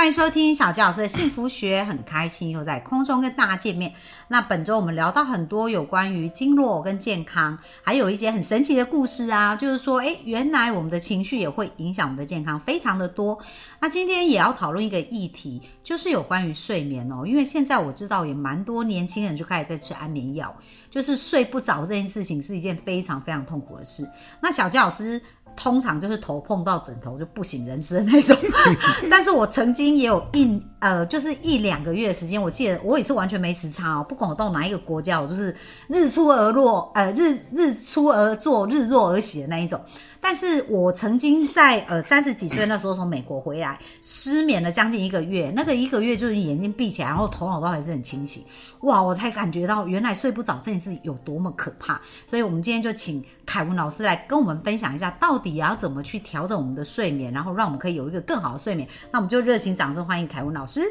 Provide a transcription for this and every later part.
欢迎收听小纪老师的幸福学，很开心又在空中跟大家见面。那本周我们聊到很多有关于经络跟健康，还有一些很神奇的故事啊，就是说，诶，原来我们的情绪也会影响我们的健康，非常的多。那今天也要讨论一个议题，就是有关于睡眠哦，因为现在我知道也蛮多年轻人就开始在吃安眠药，就是睡不着这件事情是一件非常非常痛苦的事。那小纪老师。通常就是头碰到枕头就不省人事的那种，但是我曾经也有一呃，就是一两个月的时间，我记得我也是完全没时差哦，不管我到哪一个国家，我就是日出而落，呃，日日出而作，日落而息的那一种。但是我曾经在呃三十几岁那时候从美国回来，失眠了将近一个月，那个一个月就是眼睛闭起来，然后头脑都还是很清醒，哇，我才感觉到原来睡不着这件事有多么可怕。所以我们今天就请凯文老师来跟我们分享一下，到底要怎么去调整我们的睡眠，然后让我们可以有一个更好的睡眠。那我们就热情掌声欢迎凯文老师。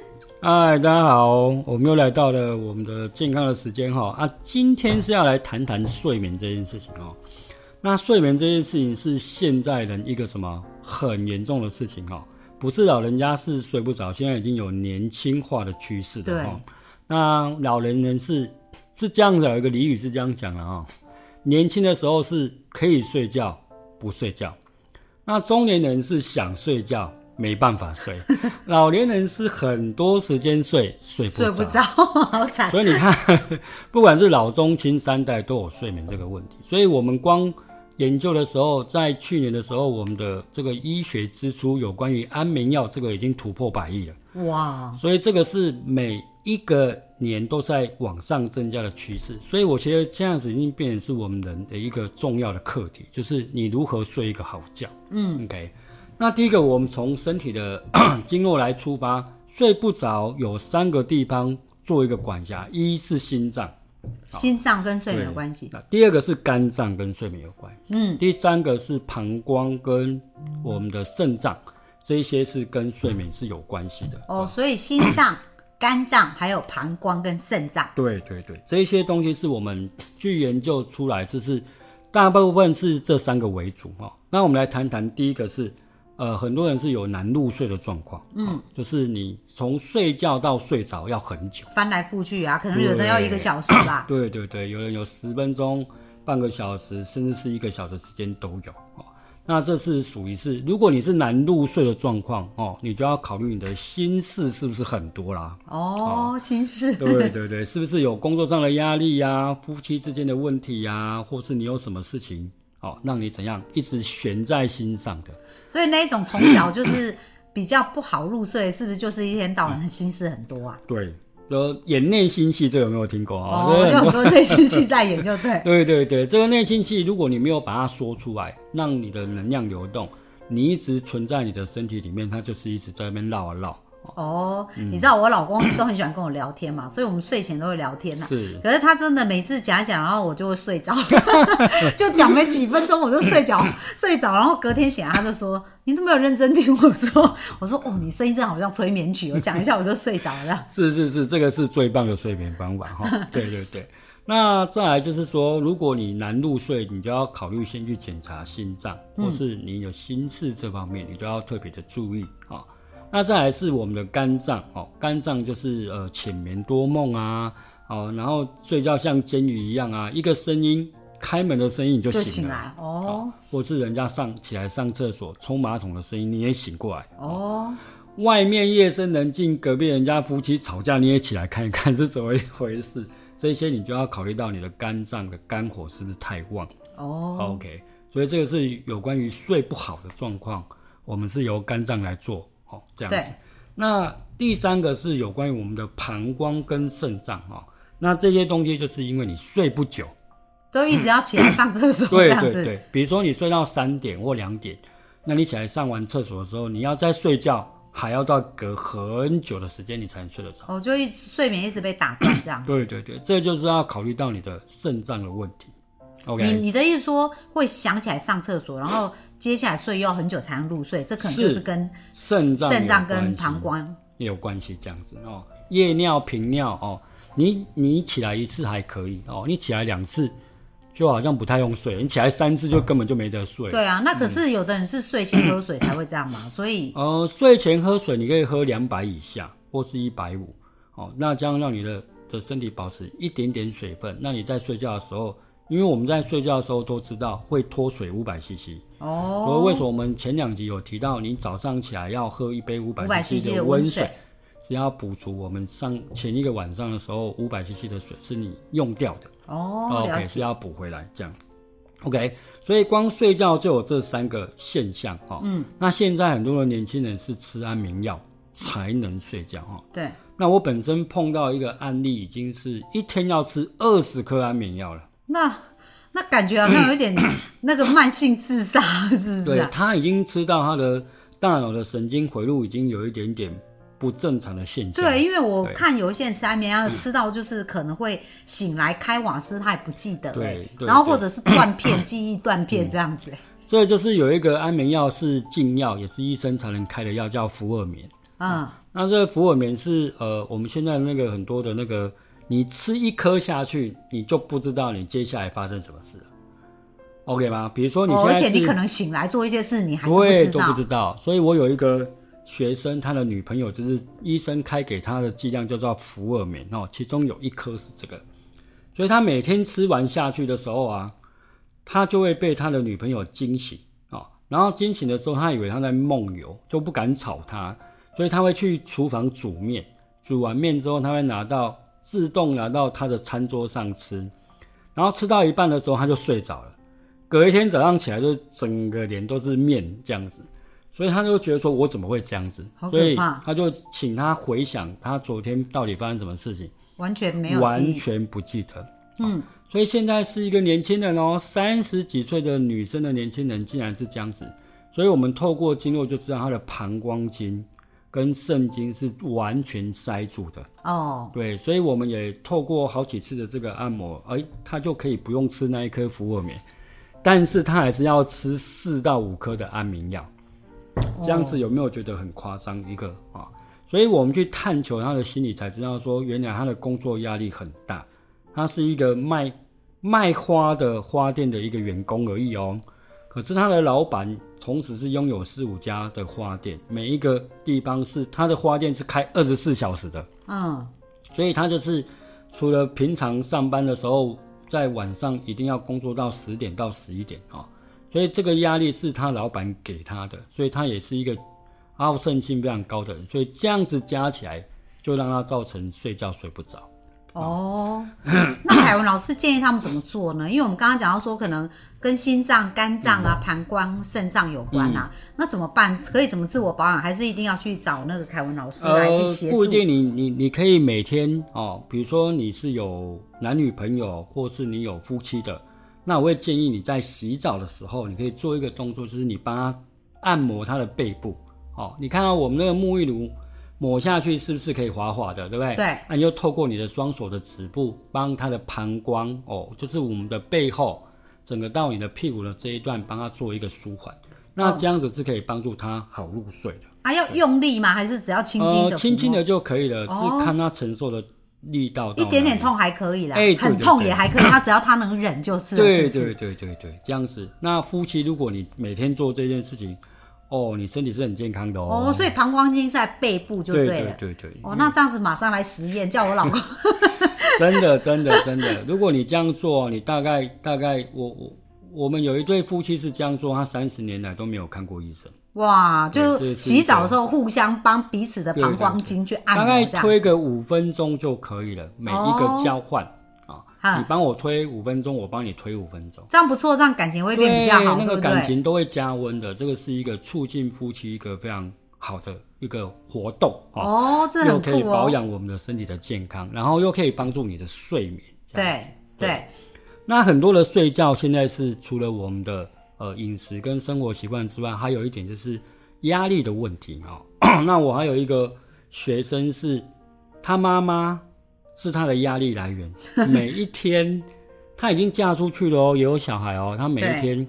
嗨，大家好，我们又来到了我们的健康的时间哈啊，今天是要来谈谈睡眠这件事情哦。那睡眠这件事情是现在人一个什么很严重的事情哈，不是老人家是睡不着，现在已经有年轻化的趋势的哈。那老年人是是这样子，有一个俚语是这样讲的哈，年轻的时候是可以睡觉不睡觉，那中年人是想睡觉没办法睡，老年人是很多时间睡睡不着，好惨。所以你看，不管是老中青三代都有睡眠这个问题，所以我们光。研究的时候，在去年的时候，我们的这个医学支出有关于安眠药，这个已经突破百亿了。哇！所以这个是每一个年都在往上增加的趋势。所以我觉得这样子已经变成是我们人的一个重要的课题，就是你如何睡一个好觉。嗯，OK。那第一个，我们从身体的 经络来出发，睡不着有三个地方做一个管辖，一是心脏。心脏跟睡眠有关系。第二个是肝脏跟睡眠有关。嗯。第三个是膀胱跟我们的肾脏，这些是跟睡眠是有关系的。哦，所以心脏、肝脏还有膀胱跟肾脏。对对对，这些东西是我们去研究出来，就是大部分是这三个为主哈。那我们来谈谈第一个是。呃，很多人是有难入睡的状况，嗯，就是你从睡觉到睡着要很久，翻来覆去啊，可能有的要一个小时吧。对 对对，有人有十分钟、半个小时，甚至是一个小时时间都有哦。那这是属于是，如果你是难入睡的状况哦，你就要考虑你的心事是不是很多啦。哦，心事。对对对，是不是有工作上的压力呀？夫妻之间的问题呀？或是你有什么事情哦，让你怎样一直悬在心上的？所以那一种从小就是比较不好入睡，是不是就是一天到晚的心事很多啊？对，有演内心戏，这个有没有听过啊？哦，就很多内心戏在演，就对。对对对，这个内心戏，如果你没有把它说出来，让你的能量流动，你一直存在你的身体里面，它就是一直在那边绕啊绕。哦，你知道我老公都很喜欢跟我聊天嘛，所以我们睡前都会聊天呐。是，可是他真的每次讲一讲，然后我就会睡着，就讲没几分钟我就睡着，睡着，然后隔天醒来他就说：“你都没有认真听我说。”我说：“哦，你声音真好像催眠曲，我讲一下我就睡着了。”是是是，这个是最棒的睡眠方法哈。对对对，那再来就是说，如果你难入睡，你就要考虑先去检查心脏，或是你有心事这方面，你都要特别的注意啊。那再来是我们的肝脏哦，肝脏就是呃浅眠多梦啊，哦，然后睡觉像监狱一样啊，一个声音开门的声音你就醒来哦，或是人家上起来上厕所冲马桶的声音你也醒过来哦，外面夜深人静，隔壁人家夫妻吵架你也起来看一看是怎么一回事，这些你就要考虑到你的肝脏的肝火是不是太旺。哦，OK，所以这个是有关于睡不好的状况，我们是由肝脏来做。哦，这样子。那第三个是有关于我们的膀胱跟肾脏哦。那这些东西就是因为你睡不久，都一直要起来上厕所。对对对，比如说你睡到三点或两点，那你起来上完厕所的时候，你要再睡觉，还要再隔很久的时间，你才能睡得着。哦，就一睡眠一直被打断这样。对对对，这就是要考虑到你的肾脏的问题。OK，你你的意思说会想起来上厕所，然后。接下来睡要很久才能入睡，这可能就是是跟肾脏肾脏跟膀胱也有关系，这样子哦。夜尿、频尿哦，你你起来一次还可以哦，你起来两次就好像不太用睡，你起来三次就根本就没得睡。对啊，那可是有的人是睡前喝水才会这样嘛，所以呃，睡前喝水你可以喝两百以下，或是一百五，哦，那这样让你的的身体保持一点点水分。那你在睡觉的时候，因为我们在睡觉的时候都知道会脱水五百 CC，哦，所以为什么我们前两集有提到，你早上起来要喝一杯五百500 CC 的的温温水水，是要补足我们上前一个晚上的时候五百 CC 的水是你用掉的。哦，了 OK，是要补回来这样。OK，所以光睡觉就有这三个现象哈。嗯，那现在很多的年轻人是吃安眠药才能睡觉哈。对，那我本身碰到一个案例，已经是一天要吃二十颗安眠药了。那那感觉好像有一点 那个慢性自杀，是不是对啊？他已经吃到他的大脑的神经回路已经有一点点不正常的现象。对，因为我对看有一些人吃安眠药吃到就是可能会醒来开瓦斯，他也不记得对然后或者是断片、记忆断片这样子。这就是有一个安眠药是禁药，也是医生才能开的药，叫福尔眠。嗯，那这个福尔眠是呃，我们现在那个很多的那个，你吃一颗下去，你就不知道你接下来发生什么事了。OK 吗？比如说你而且你可能醒来做一些事，你还是不对知道。都不知道，所以我有一个学生，他的女朋友就是医生开给他的剂量叫做福尔美哦，其中有一颗是这个，所以他每天吃完下去的时候啊，他就会被他的女朋友惊醒哦，然后惊醒的时候，他以为他在梦游，就不敢吵他，所以他会去厨房煮面，煮完面之后，他会拿到自动拿到他的餐桌上吃，然后吃到一半的时候，他就睡着了。隔一天早上起来，就整个脸都是面这样子，所以他就觉得说，我怎么会这样子？所以他就请他回想他昨天到底发生什么事情，完全没有。完全不记得。嗯，所以现在是一个年轻人哦，三十几岁的女生的年轻人竟然是这样子，所以我们透过经络就知道她的膀胱经跟肾经是完全塞住的。哦，对，所以我们也透过好几次的这个按摩，哎，他就可以不用吃那一颗福尔棉，但是他还是要吃四到五颗的安眠药，这样子有没有觉得很夸张一个啊？所以我们去探求他的心理，才知道说，原来他的工作压力很大，他是一个卖卖花的花店的一个员工而已哦。可是他的老板同时是拥有四五家的花店，每一个地方是他的花店是开二十四小时的。嗯，所以他就是除了平常上班的时候，在晚上一定要工作到十点到十一点啊、所以这个压力是他老板给他的，所以他也是一个好胜心非常高的人，所以这样子加起来就让他造成睡觉睡不着。哦，那凯文老师建议他们怎么做呢？因为我们刚刚讲到说，可能跟心脏、肝脏啊、膀胱、肾脏有关啊，那怎么办？可以怎么自我保养？还是一定要去找那个凯文老师来去协助？不一定你，你你可以每天哦，比如说你是有男女朋友，或是你有夫妻的，那我会建议你在洗澡的时候，你可以做一个动作，就是你帮他按摩他的背部。哦，你看到我们那个沐浴乳抹下去是不是可以滑滑的，对不对？对。那你就透过你的双手的指部，帮他的膀胱哦，就是我们的背后，整个到你的屁股的这一段，帮他做一个舒缓。那这样子是可以帮助他好入睡的。啊，要用力吗？还是只要轻轻的、呃，轻轻的就可以了，哦是看他承受的力道到。一点点痛还可以啦，很痛也还可以，他只要他能忍就是了，对？对对对对，这样子。那夫妻如果你每天做这件事情，哦，你身体是很健康的哦。哦，所以膀胱经在背部就对了。对对对，哦，那这样子马上来实验，叫我老公。真的真的真的，如果你这样做，你大概大概我我我们有一对夫妻是这样做，他三十年来都没有看过医生，哇，就洗澡的时候互相帮彼此的膀胱经去按摩大概。推个五分钟就可以了，每一哦个交换、你帮我推五分钟，我帮你推五分钟。这样不错，这样感情会变比较好，那个？感情都会加温的。这个是一个促进夫妻一个非常好的一个活动哦，哦，这又很酷哦。可以保养我们的身体的健康，然后又可以帮助你的睡眠。对子对，那很多的睡觉现在是除了我们的呃饮食跟生活习惯之外，还有一点就是压力的问题哦。那我还有一个学生是，他妈妈是他的压力来源，每一天他已经嫁出去了哦，也有小孩哦，他每一天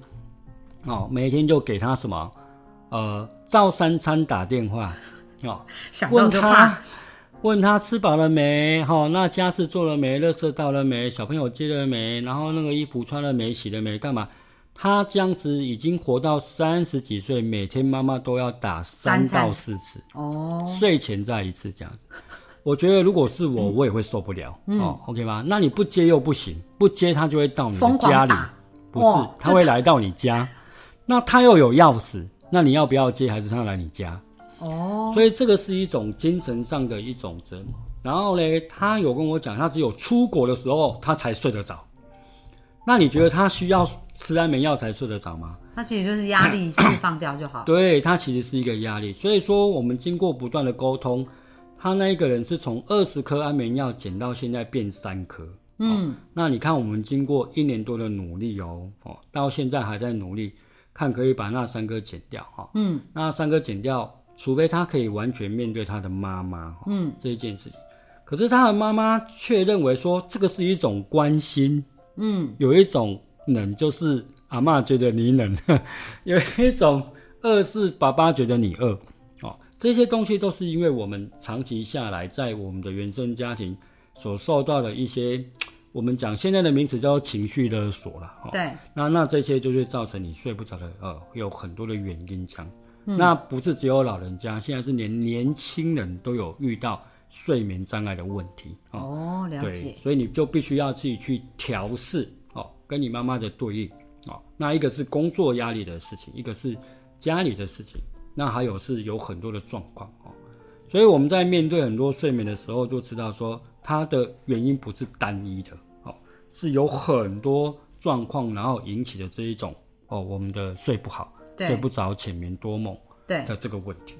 哦，每一天就给他什么，呃，照三餐打电话，哦，想问。他，问他吃饱了没？哈、那家事做了没？垃圾到了没？小朋友接了没？然后那个衣服穿了没？洗了没？干嘛？他这样子已经活到三十几岁，每天妈妈都要打三到四次，哦，睡前再一次这样子。我觉得如果是我，我也会受不了、哦，OK 吗？那你不接又不行，不接他就会到你的家里，不是，他会来到你家，那他又有钥匙，那你要不要接？还是他来你家？哦，所以这个是一种精神上的一种折磨。然后呢，他有跟我讲，他只有出国的时候他才睡得着。那你觉得他需要吃安眠药才睡得着吗？那其实就是压力释放掉就好。对，他其实是一个压力。所以说，我们经过不断的沟通，他那一个人是从二十颗安眠药减到现在变三颗。嗯、那你看，我们经过一年多的努力哦，哦，到现在还在努力，看可以把那三颗减掉哈。嗯，那三颗减掉，除非他可以完全面对他的妈妈，嗯，这一件事情。可是他的妈妈却认为说，这个是一种关心，嗯，有一种冷，就是阿嬷觉得你冷，有一种饿是爸爸觉得你饿，哦，这些东西都是因为我们长期下来在我们的原生家庭所受到的一些，我们讲现在的名词叫做情绪勒索了，哦，对，那那这些就会造成你睡不着的，呃，有很多的原因讲。那不是只有老人家，现在是连年轻人都有遇到睡眠障碍的问题哦。哦，了解，，所以你就必须要自己去调试哦，跟你妈妈的对应哦。那一个是工作压力的事情，一个是家里的事情，那还有是有很多的状况哦。所以我们在面对很多睡眠的时候，就知道说它的原因不是单一的哦，是有很多状况，然后引起的这一种哦，我们的睡不好、睡不着、浅眠多梦对。的这个问题。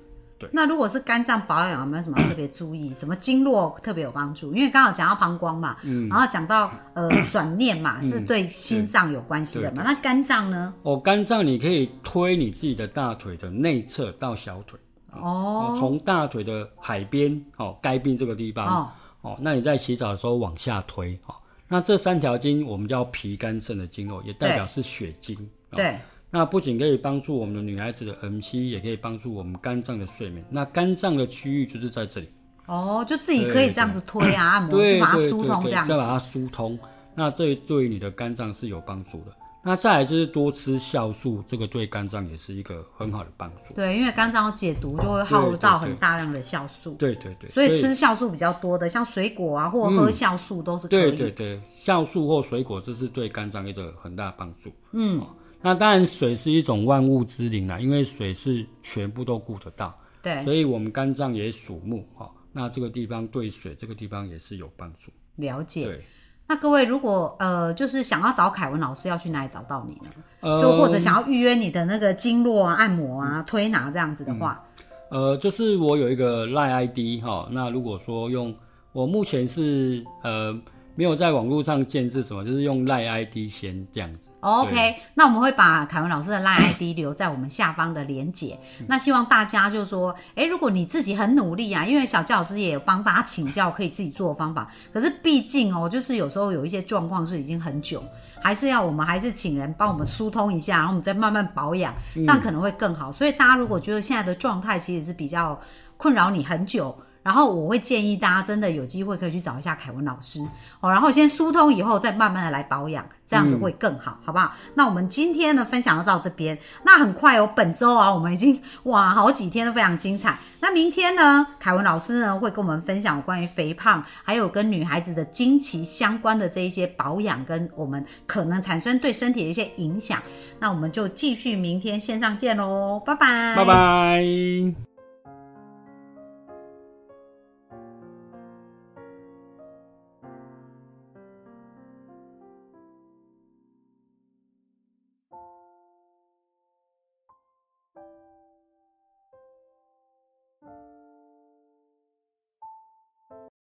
那如果是肝脏保养，有没有什么特别注意？什么经络特别有帮助？因为刚好讲到膀胱嘛，嗯然后讲到呃转念嘛，是对心脏有关系的嘛。那肝脏呢？哦，肝脏你可以推你自己的大腿的内侧到小腿。哦哦，从大腿的海边哦，该病这个地方哦，哦，那你在洗澡的时候往下推哦，那这三条经我们叫脾肝肾的经络，也代表是血经。哦对，那不仅可以帮助我们的女孩子的 M C，也可以帮助我们肝脏的睡眠。那肝脏的区域就是在这里，哦，就自己可以这样子推啊，按摩，对 就把它对疏通这样子再。把它疏通。那这对于你的肝脏是有帮助的。那再来就是多吃酵素，这个对肝脏也是一个很好的帮助。对，因为肝脏要解毒，就会耗到很大量的酵素，对对对，所以吃酵素比较多的，像水果啊，或喝酵素都是可以。对对对，酵素或水果，这是对肝脏一个很大的帮助。嗯、那当然水是一种万物之灵啦，因为水是全部都顾得到，对，所以我们肝脏也属木哈、哦。那这个地方对水这个地方也是有帮助。了解。对，那各位如果呃就是想要找凯文老师，要去哪里找到你呢？呃，就或者想要预约你的那个经络啊、按摩啊、推拿这样子的话，呃，就是我有一个赖 ID 哈、那如果说用我目前是呃没有在网络上建制什么，就是用赖 ID 先这样子。OK，那我们会把凯文老师的 LINE ID 留在我们下方的连结。那希望大家就说，诶，如果你自己很努力啊，因为小教老师也有帮大家请教可以自己做的方法，可是毕竟哦，就是有时候有一些状况是已经很久，还是要我们还是请人帮我们疏通一下，然后我们再慢慢保养，这样可能会更好。所以大家如果觉得现在的状态其实是比较困扰你很久。然后我会建议大家真的有机会可以去找一下凯文老师哦，然后先疏通以后再慢慢的来保养，这样子会更好，好不好？那我们今天的分享就到这边，那很快哦，本周啊我们已经哇好几天都非常精彩。那明天呢，凯文老师呢会跟我们分享关于肥胖，还有跟女孩子的经期相关的这一些保养，跟我们可能产生对身体的一些影响。那我们就继续明天线上见喽，拜拜，拜拜。